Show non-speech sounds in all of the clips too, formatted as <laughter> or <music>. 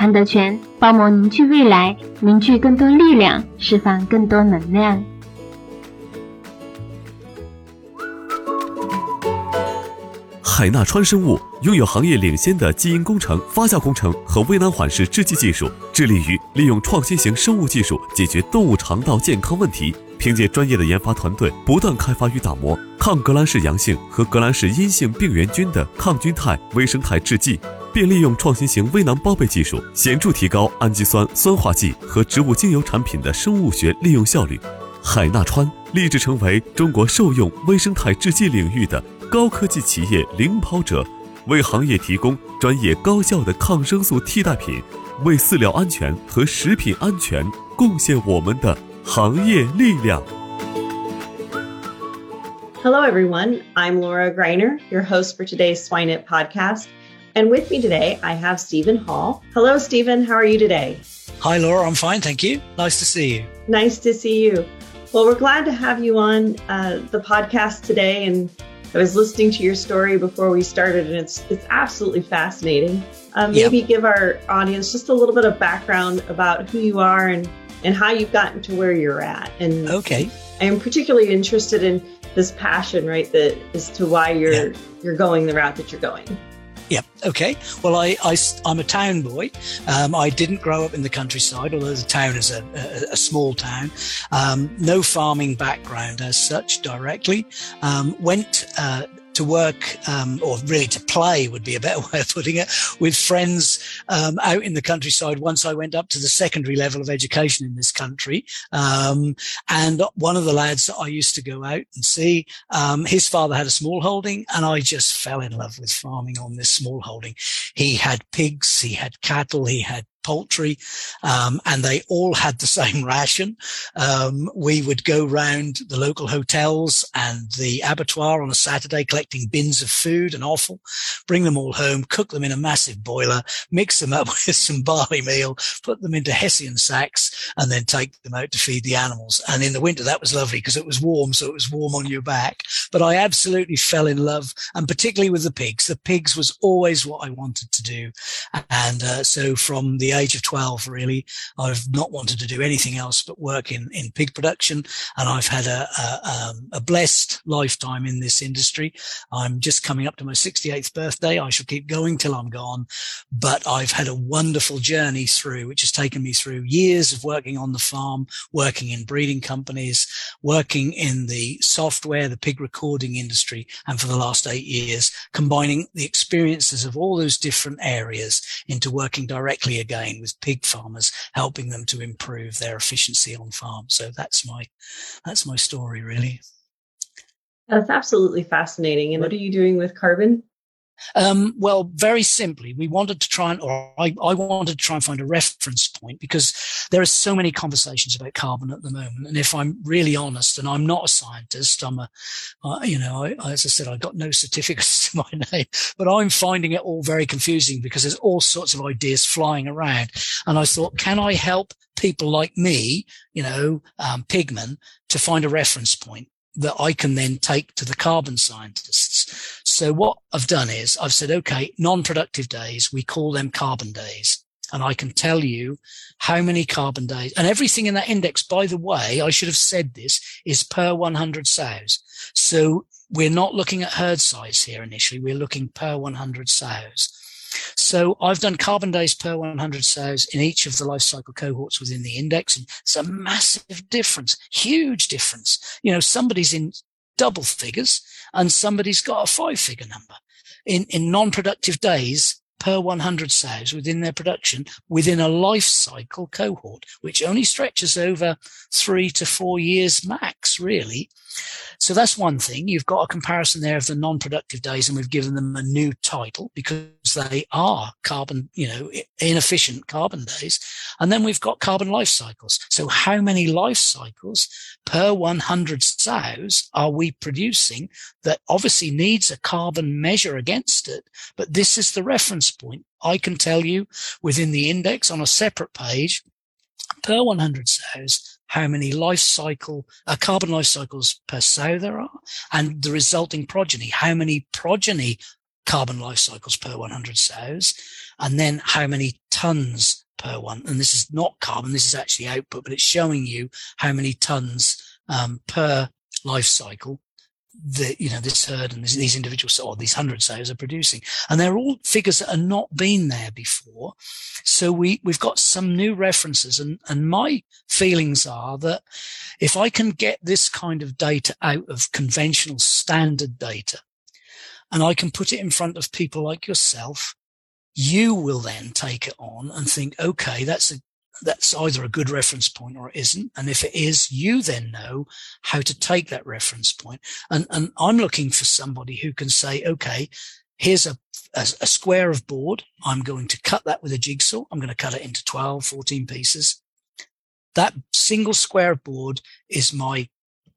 康德全帮忙凝聚未来，凝聚更多力量，释放更多能量。海纳川生物拥有行业领先的基因工程、发酵工程和微囊缓释制剂技术，致力于利用创新型生物技术解决动物肠道健康问题。凭借专业的研发团队，不断开发与打磨抗革兰氏阳性和革兰氏阴性病原菌的抗菌肽微生态制剂。并利用创新型微囊包被技术，显著提高氨基酸酸化剂和植物精油产品的生物学利用效率。海纳川立志成为中国兽用微生态制剂领域的高科技企业领跑者，为行业提供专业高效的抗生素替代品，为饲料安全和食品安全贡献我们的行业力量。Hello, everyone. I'm Laura Greiner, your host for today's SwineIt podcast. And with me today, I have Stephen Hall. Hello, Stephen. How are you today? Hi, Laura. I'm fine. Thank you. Nice to see you. Nice to see you. Well, we're glad to have you on uh, the podcast today. And I was listening to your story before we started, and it's it's absolutely fascinating. Um, maybe yep. give our audience just a little bit of background about who you are and and how you've gotten to where you're at. And okay, I'm particularly interested in this passion, right? That is to why you're yeah. you're going the route that you're going. Yeah. Okay. Well, I, I, I'm a town boy. Um, I didn't grow up in the countryside, although the town is a, a, a small town. Um, no farming background as such directly. Um, went uh, to work, um, or really to play would be a better <laughs> way of putting it, with friends um, out in the countryside once I went up to the secondary level of education in this country. Um, and one of the lads that I used to go out and see, um, his father had a small holding, and I just fell in love with farming on this small holding. He had pigs, he had cattle, he had poultry, um, and they all had the <laughs> same ration. Um, we would go round the local hotels and the abattoir on a Saturday, collecting bins of food and offal, bring them all home, cook them in a massive boiler, mix them up <laughs> with some barley meal, put them into Hessian sacks, and then take them out to feed the animals. And in the winter, that was lovely because it was warm, so it was warm on your back. But I absolutely fell in love, and particularly with the pigs. The pigs was always what I wanted to do, and uh, so from the age of 12, really, I've not wanted to do anything else but work in, in pig production. And I've had a, a, um, a blessed lifetime in this industry. I'm just coming up to my 68th birthday. I shall keep going till I'm gone, but I've had a wonderful journey through, which has taken me through years of working on the farm, working in breeding companies, working in the software, the pig recording industry. And for the last eight years, combining the experiences of all those different areas into working directly again again with pig farmers, helping them to improve their efficiency on farm. So that's my that's my story really. That's absolutely fascinating. And what are you doing with carbon? Um, well, very simply, we wanted to try and, or I, I, wanted to try and find a reference point because there are so many conversations about carbon at the moment. And if I'm really honest, and I'm not a scientist, I'm a, uh, you know, I, as I said, I've got no certificates <laughs> to my name, but I'm finding it all very confusing because there's all sorts of ideas flying around. And I thought, can I help people like me, you know, um, pigmen to find a reference point? that I can then take to the carbon scientists. So what I've done is I've said, okay, non-productive days, we call them carbon days. And I can tell you how many carbon days and everything in that index, by the way, I should have said this is per 100 sows. So we're not looking at herd size here initially. We're looking per 100 sows. So I've done carbon days per 100 sows in each of the life cycle cohorts within the index. And it's a massive difference, huge difference. You know, somebody's in double figures and somebody's got a five figure number. In, in non-productive days, per 100 sows within their production within a life cycle cohort, which only stretches over three to four years max, really. So that's one thing. You've got a comparison there of the non-productive days and we've given them a new title because they are carbon, you know, inefficient carbon days. And then we've got carbon life cycles. So how many life cycles per 100 sows are we producing that obviously needs a carbon measure against it? But this is the reference point. I can tell you within the index on a separate page per 100 sows how many life cycle, uh, carbon life cycles per sow there are, and the resulting progeny, how many progeny carbon life cycles per 100 sows, and then how many tons per one. And this is not carbon, this is actually output, but it's showing you how many tons um, per life cycle the you know this herd and these individuals or these hundred sows are producing. And they're all figures that are not been there before. So we we've got some new references. And and my feelings are that if i can get this kind of data out of conventional standard data and i can put it in front of people like yourself you will then take it on and think okay that's a that's either a good reference point or it isn't. And if it is, you then know how to take that reference point. And, and I'm looking for somebody who can say, okay, here's a, a, a, square of board. I'm going to cut that with a jigsaw. I'm going to cut it into 12, 14 pieces. That single square of board is my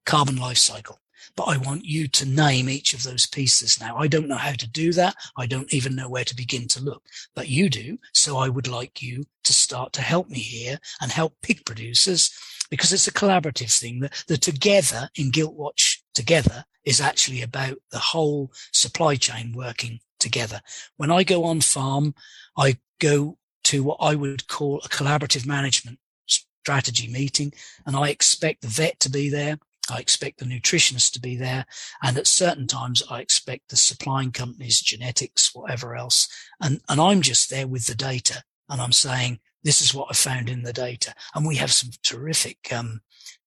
carbon life cycle but I want you to name each of those pieces. Now, I don't know how to do that. I don't even know where to begin to look, but you do. So I would like you to start to help me here and help pig producers because it's a collaborative thing that the together in Gilt Watch together is actually about the whole supply chain working together. When I go on farm, I go to what I would call a collaborative management strategy meeting and I expect the vet to be there. I expect the nutritionists to be there. And at certain times, I expect the supplying companies, genetics, whatever else. And, and I'm just there with the data and I'm saying, this is what I found in the data. And we have some terrific, um,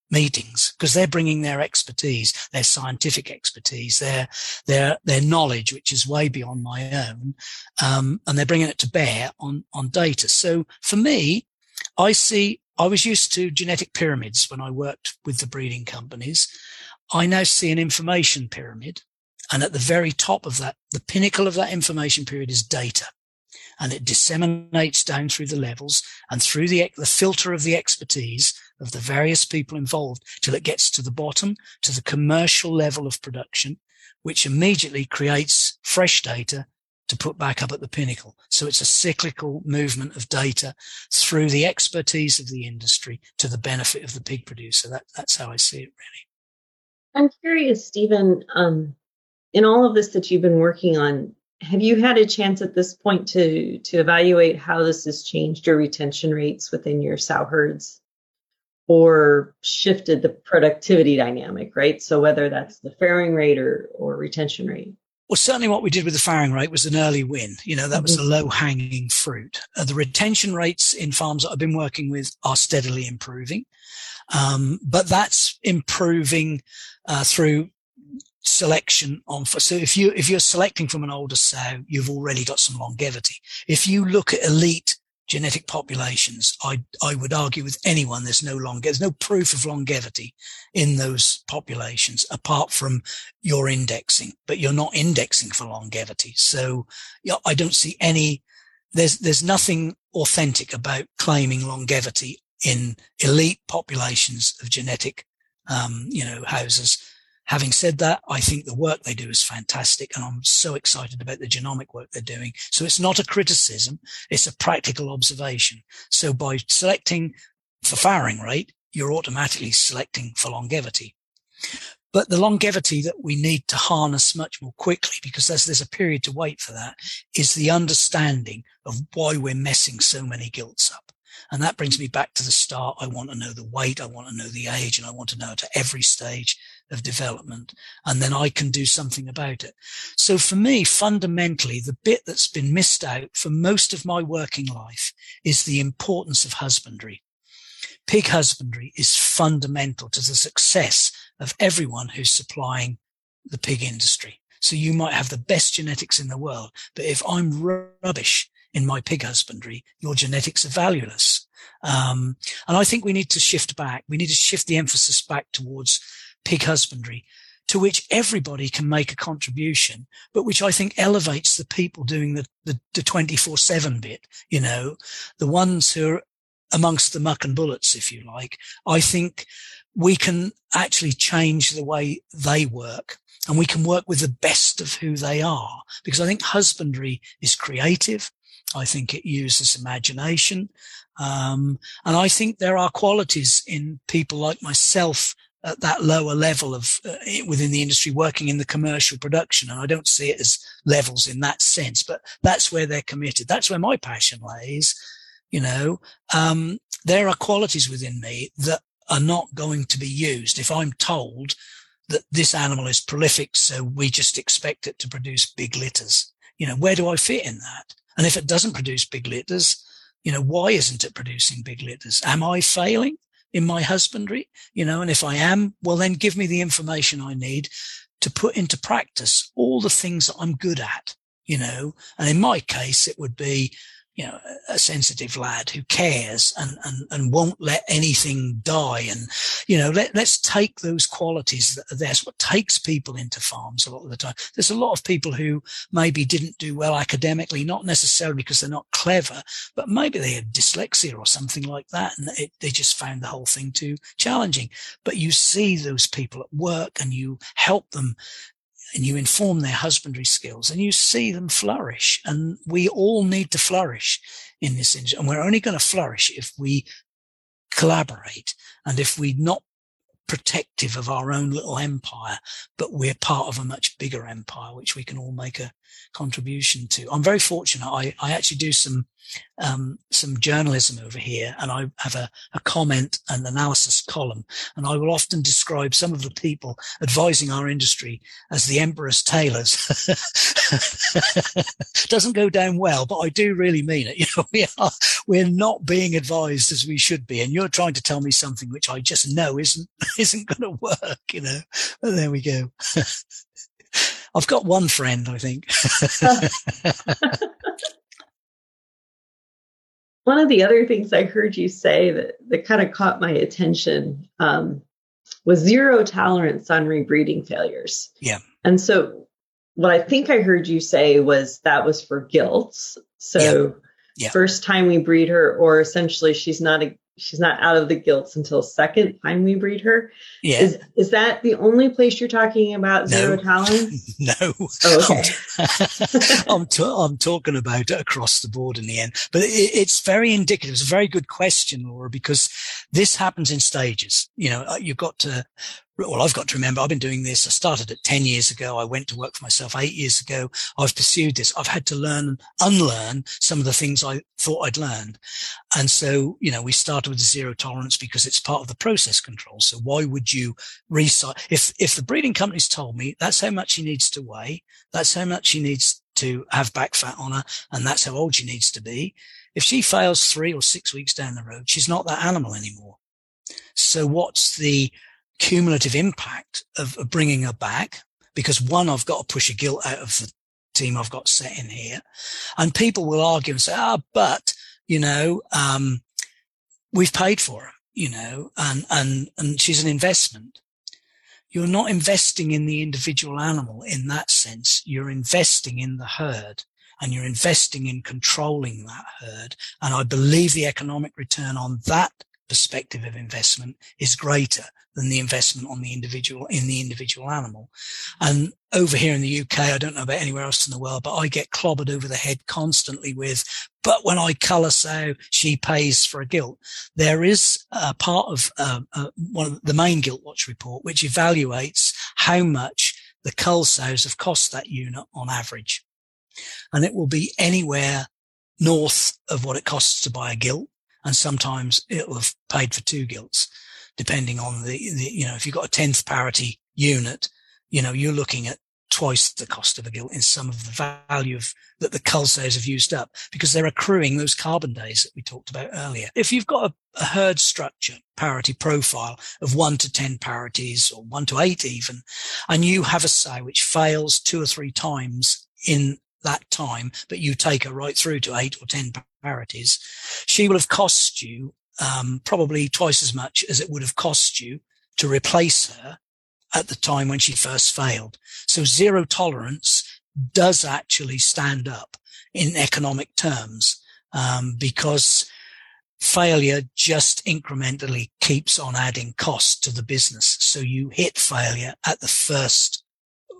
meetings because they're bringing their expertise, their scientific expertise, their, their, their knowledge, which is way beyond my own. Um, and they're bringing it to bear on, on data. So for me, I see I was used to genetic pyramids when I worked with the breeding companies. I now see an information pyramid. And at the very top of that, the pinnacle of that information pyramid is data. And it disseminates down through the levels and through the, the filter of the expertise of the various people involved till it gets to the bottom, to the commercial level of production, which immediately creates fresh data to put back up at the pinnacle. So it's a cyclical movement of data through the expertise of the industry to the benefit of the pig producer. That, that's how I see it, really. I'm curious, Stephen, um, in all of this that you've been working on, have you had a chance at this point to to evaluate how this has changed your retention rates within your sow herds or shifted the productivity dynamic, right? So whether that's the farrowing rate or, or retention rate. Well, certainly what we did with the farrowing rate was an early win. You know, that was a mm-hmm. low hanging fruit. Uh, the retention rates in farms that I've been working with are steadily improving. Um, but that's improving, uh, through selection on, for so if you, if you're selecting from an older sow, you've already got some longevity. If you look at elite genetic populations, I, I would argue with anyone there's no long, there's no proof of longevity in those populations apart from your indexing, but you're not indexing for longevity. So yeah, I don't see any, there's, there's nothing authentic about claiming longevity in elite populations of genetic, um, you know, houses Having said that, I think the work they do is fantastic and I'm so excited about the genomic work they're doing. So it's not a criticism. It's a practical observation. So by selecting for farrowing rate, you're automatically selecting for longevity. But the longevity that we need to harness much more quickly, because there's, there's a period to wait for that, is the understanding of why we're messing so many gilts up. And that brings me back to the start. I want to know the weight. I want to know the age and I want to know it at every stage of development and then I can do something about it. So for me, fundamentally, the bit that's been missed out for most of my working life is the importance of husbandry. Pig husbandry is fundamental to the success of everyone who's supplying the pig industry. So you might have the best genetics in the world, but if I'm rubbish in my pig husbandry, your genetics are valueless. Um, and I think we need to shift back. We need to shift the emphasis back towards pig husbandry to which everybody can make a contribution, but which I think elevates the people doing the, the, the 24 seven bit, you know, the ones who are amongst the muck and bullets, if you like. I think we can actually change the way they work and we can work with the best of who they are because I think husbandry is creative. I think it uses imagination. Um, and I think there are qualities in people like myself at that lower level of uh, within the industry working in the commercial production. And I don't see it as levels in that sense, but that's where they're committed. That's where my passion lays. You know, um, there are qualities within me that are not going to be used. If I'm told that this animal is prolific, so we just expect it to produce big litters, you know, where do I fit in that? And if it doesn't produce big litters, you know, why isn't it producing big litters? Am I failing in my husbandry? You know, and if I am, well, then give me the information I need to put into practice all the things that I'm good at, you know, and in my case, it would be, you know, a sensitive lad who cares and, and, and won't let anything die. And, you know, let, let's take those qualities that are there. It's what takes people into farms a lot of the time. There's a lot of people who maybe didn't do well academically, not necessarily because they're not clever, but maybe they had dyslexia or something like that. And it, they just found the whole thing too challenging. But you see those people at work and you help them and you inform their husbandry skills and you see them flourish. And we all need to flourish in this industry. And we're only going to flourish if we collaborate and if we're not protective of our own little empire, but we're part of a much bigger empire, which we can all make a contribution to. I'm very fortunate. I, I actually do some um, some journalism over here, and I have a, a comment and analysis column, and I will often describe some of the people advising our industry as the emperor's tailors. <laughs> Doesn't go down well, but I do really mean it. <laughs> You know, we are we're not being advised as we should be, and you're trying to tell me something which I just know isn't <laughs> <laughs> isn't going to work. You know, but there we go. <laughs> I've got one friend, I think. <laughs> one of the other things I heard you say that, that kind of caught my attention um, was zero tolerance on rebreeding failures. Yeah. And so what I think I heard you say was that was for gilt. So yeah. Yeah. first time we breed her, or essentially she's not a she's not out of the gilts until second time we breed her. Yeah. Is is that the only place you're talking about zero no. tolerance? <laughs> no. Oh, okay. <laughs> I'm, <laughs> t- I'm talking about it across the board in the end, but it, it's very indicative. It's a very good question, Laura, because this happens in stages. You know, uh, you've got to well, I've got to remember I've been doing this. I started it 10 years ago. I went to work for myself eight years ago. I've pursued this. I've had to learn and unlearn some of the things I thought I'd learned. And so, you know, we started with zero tolerance because it's part of the process control. So why would you recite? If, if the breeding company's told me that's how much he needs to weigh, that's how much he needs to have back fat on her, and that's how old she needs to be. If she fails three or six weeks down the road, she's not that animal anymore. So what's the cumulative impact of, bringing her back because one, I've got to push a gilt out of the team I've got set in here. And people will argue and say, ah, but, you know, um, we've paid for her, you know, and, and, and she's an investment. You're not investing in the individual animal in that sense. You're investing in the herd and you're investing in controlling that herd. And I believe the economic return on that perspective of investment is greater than the investment on the individual in the individual animal. And over here in the UK, I don't know about anywhere else in the world, but I get clobbered over the head constantly with, but when I colour sow, she pays for a gilt. There is a part of uh, uh, one of the main gilt watch report, which evaluates how much the cull sows have cost that unit on average. And it will be anywhere north of what it costs to buy a gilt and sometimes it'll have paid for two gilts, depending on the, the you know, if you've got a tenth parity unit, you know, you're looking at twice the cost of a gilt in some of the value of, that the cull sayers have used up because they're accruing those carbon days that we talked about earlier. If you've got a, a herd structure parity profile of one to 10 parities or one to eight even, and you have a sow which fails two or three times in that time, but you take her right through to eight or 10 parities, she will have cost you um, probably twice as much as it would have cost you to replace her at the time when she first failed. So zero tolerance does actually stand up in economic terms um, because failure just incrementally keeps on adding cost to the business. So you hit failure at the first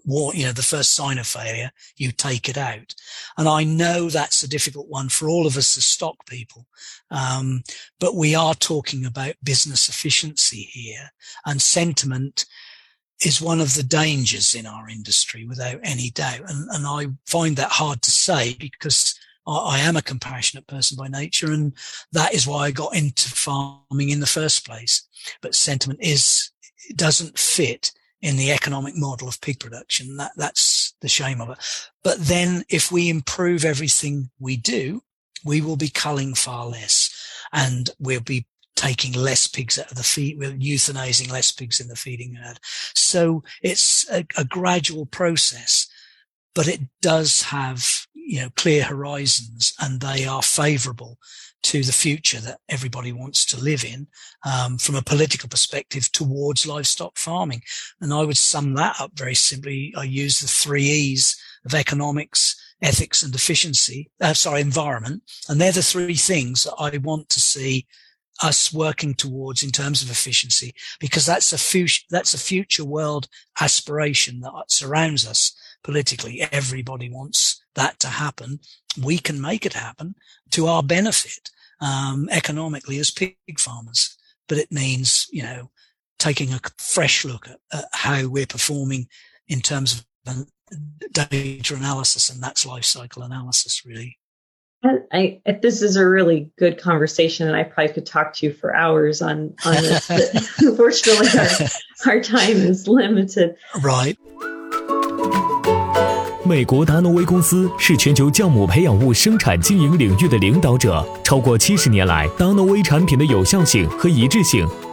war, you know, the first sign of failure, you take it out. And I know that's a difficult one for all of us as stock people. Um, but we are talking about business efficiency here and sentiment is one of the dangers in our industry without any doubt. And, and I find that hard to say because I, I, am a compassionate person by nature. And that is why I got into farming in the first place. But sentiment is, doesn't fit in the economic model of pig production. That, that's the shame of it. But then if we improve everything we do, we will be culling far less and we'll be taking less pigs out of the feed, we're euthanizing less pigs in the feeding herd. So it's a, a gradual process, but it does have, you know, clear horizons and they are favorable to the future that everybody wants to live in um, from a political perspective towards livestock farming. And I would sum that up very simply. I use the three E's of economics, ethics and efficiency, uh, sorry, environment. And they're the three things that I want to see us working towards in terms of efficiency, because that's a future, that's a future world aspiration that surrounds us politically. Everybody wants that to happen. We can make it happen to our benefit, um, economically as pig farmers. But it means, you know, taking a fresh look at, at how we're performing in terms of data analysis, and that's life cycle analysis, really. I, this is a really good conversation, and I probably could talk to you for hours on on this. unfortunately, <laughs> <laughs> our, our time is limited. Right. 美国达诺威公司是全球酵母培养物生产经营领域的领导者。超过七十年来，达诺威产品的有效性和一致性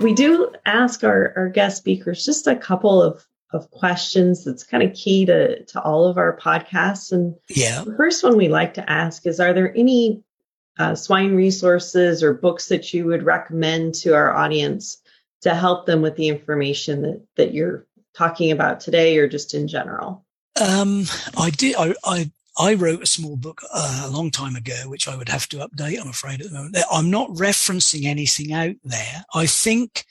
We do ask our, our guest speakers just a couple of, of questions that's kind of key to, to all of our podcasts. And yeah, the first one we like to ask is Are there any uh, swine resources or books that you would recommend to our audience to help them with the information that, that you're talking about today or just in general? Um, I did. I, I I wrote a small book uh, a long time ago, which I would have to update, I'm afraid, at the moment. I'm not referencing anything out there. I think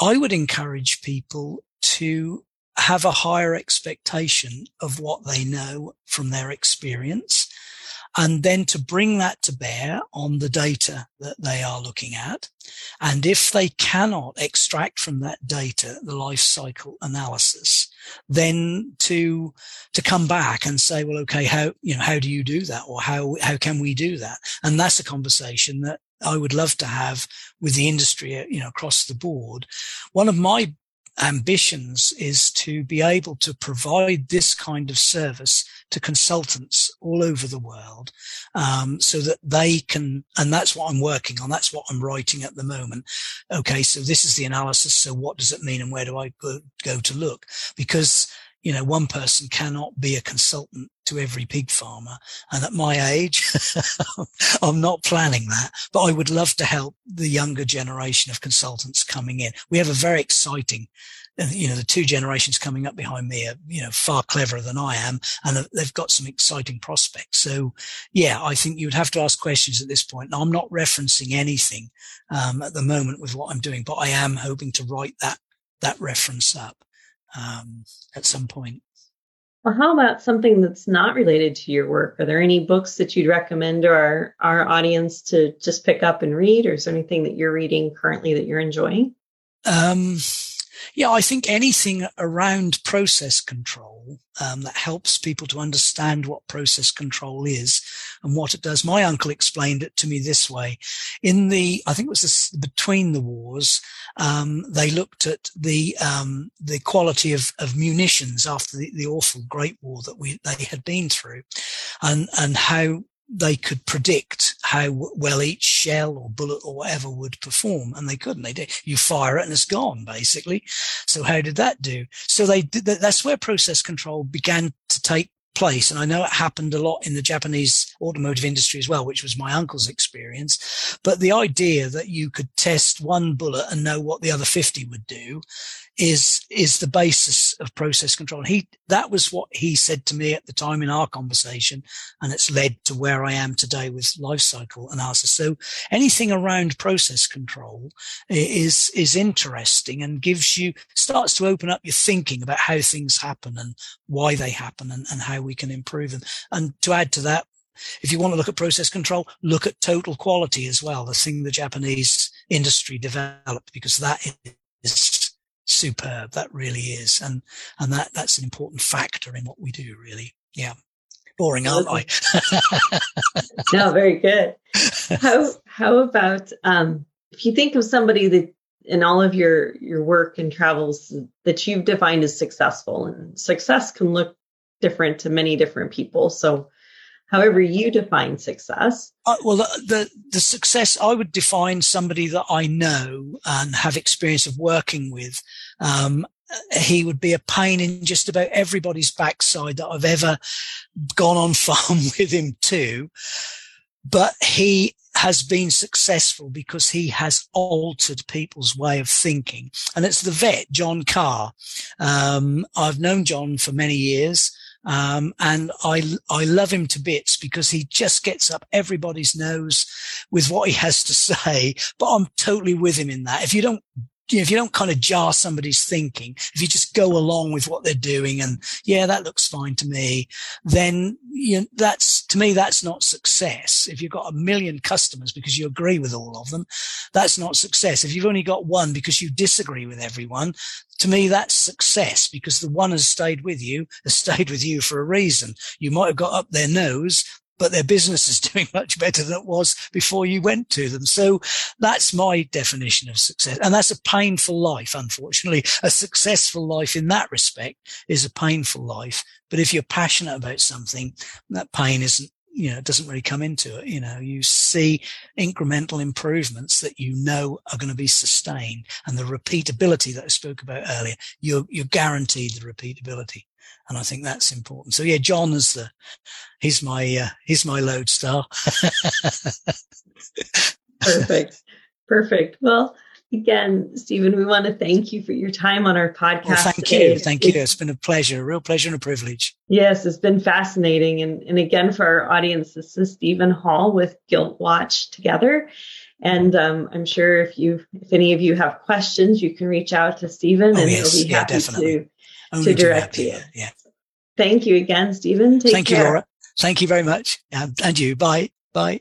I would encourage people to have a higher expectation of what they know from their experience and then to bring that to bear on the data that they are looking at. And if they cannot extract from that data the life cycle analysis, then to, to come back and say, well, okay, how, you know, how do you do that? Or how, how can we do that? And that's a conversation that I would love to have with the industry, uh, you know, across the board. One of my ambitions is to be able to provide this kind of service to consultants all over the world um, so that they can and that's what i'm working on that's what i'm writing at the moment. Okay so this is the analysis so what does it mean and where do i go, go to look? Because you know, one person cannot be a consultant to every pig farmer. And at my age, <laughs> I'm not planning that, but I would love to help the younger generation of consultants coming in. We have a very exciting you know, the two generations coming up behind me are, you know, far cleverer than I am and they've got some exciting prospects. So yeah, I think you would have to ask questions at this point. Now I'm not referencing anything, um, at the moment with what I'm doing, but I am hoping to write that, that reference up um, at some point. Well, how about something that's not related to your work? Are there any books that you'd recommend to our, our audience to just pick up and read, or is there anything that you're reading currently that you're enjoying? Um, yeah, I think anything around process control um, that helps people to understand what process control is and what it does. My uncle explained it to me this way: in the, I think it was this, between the wars, um, they looked at the um, the quality of, of munitions after the, the awful Great War that we they had been through, and and how they could predict how well each shell or bullet or whatever would perform, and they couldn't. They did. You fire it and it's gone, basically. So how did that do? So they did. That's where process control began to take place. And I know it happened a lot in the Japanese automotive industry as well, which was my uncle's experience. But the idea that you could test one bullet and know what the other 50 would do is is the basis of process control. He that was what he said to me at the time in our conversation, and it's led to where I am today with life cycle analysis. So anything around process control is is interesting and gives you starts to open up your thinking about how things happen and why they happen and, and how we can improve them. And to add to that, if you want to look at process control, look at total quality as well, the thing the Japanese industry developed, because that is superb. That really is. And, and that, that's an important factor in what we do, really. Yeah. Boring, aren't I? <laughs> no, very good. <laughs> How, how about, um, if you think of somebody that in all of your, your work and travels that you've defined as successful and success can look different to many different people. So however you define success. Uh, well, the, the, the success I would define somebody that I know and have experience of working with. Um, he would be a pain in just about everybody's backside that I've ever gone on <laughs> farm with him to. But he has been successful because he has altered people's way of thinking. And it's the vet, John Carr. Um, I've known John for many years. Um, and I, I love him to bits because he just gets up everybody's nose with what he has to <laughs> say. But I'm totally with him in that. If you don't if you don't kind of jar somebody's thinking, if you just go along with what they're doing and yeah, that looks fine to me, then you know, that's to me, that's not success. If you've got a million customers because you agree with all of them, that's not success. If you've only got one because you disagree with everyone, to me, that's success because the one has stayed with you, has stayed with you for a reason. You might have got up their nose, but their business is <laughs> doing much better than it was before you went to them. So that's my definition of success. And that's a painful life, unfortunately. A successful life in that respect is a painful life. But if you're passionate about something, that pain isn't you know, it doesn't really come into it. You know, you see incremental improvements that you know are going to be sustained and the repeatability that I spoke about earlier, you're, you're guaranteed the repeatability. And I think that's important. So yeah, John is the, he's my, uh, he's my lodestar. <laughs> Perfect. Perfect. Well, again, Stephen, we want to thank you for your time on our podcast. Well, thank you. Thank you. It's been a pleasure, a real pleasure and a privilege. Yes, it's been fascinating. And, and again, for our audience, this is Stephen Hall with Gilt Watch Together. And um, I'm sure if you, if any of you have questions, you can reach out to Stephen oh, and yes. he'll be happy yeah, to, to direct you. Yeah. Thank you again, Stephen. Take Thank care. you, Laura. Thank you very much. And you. Bye. Bye.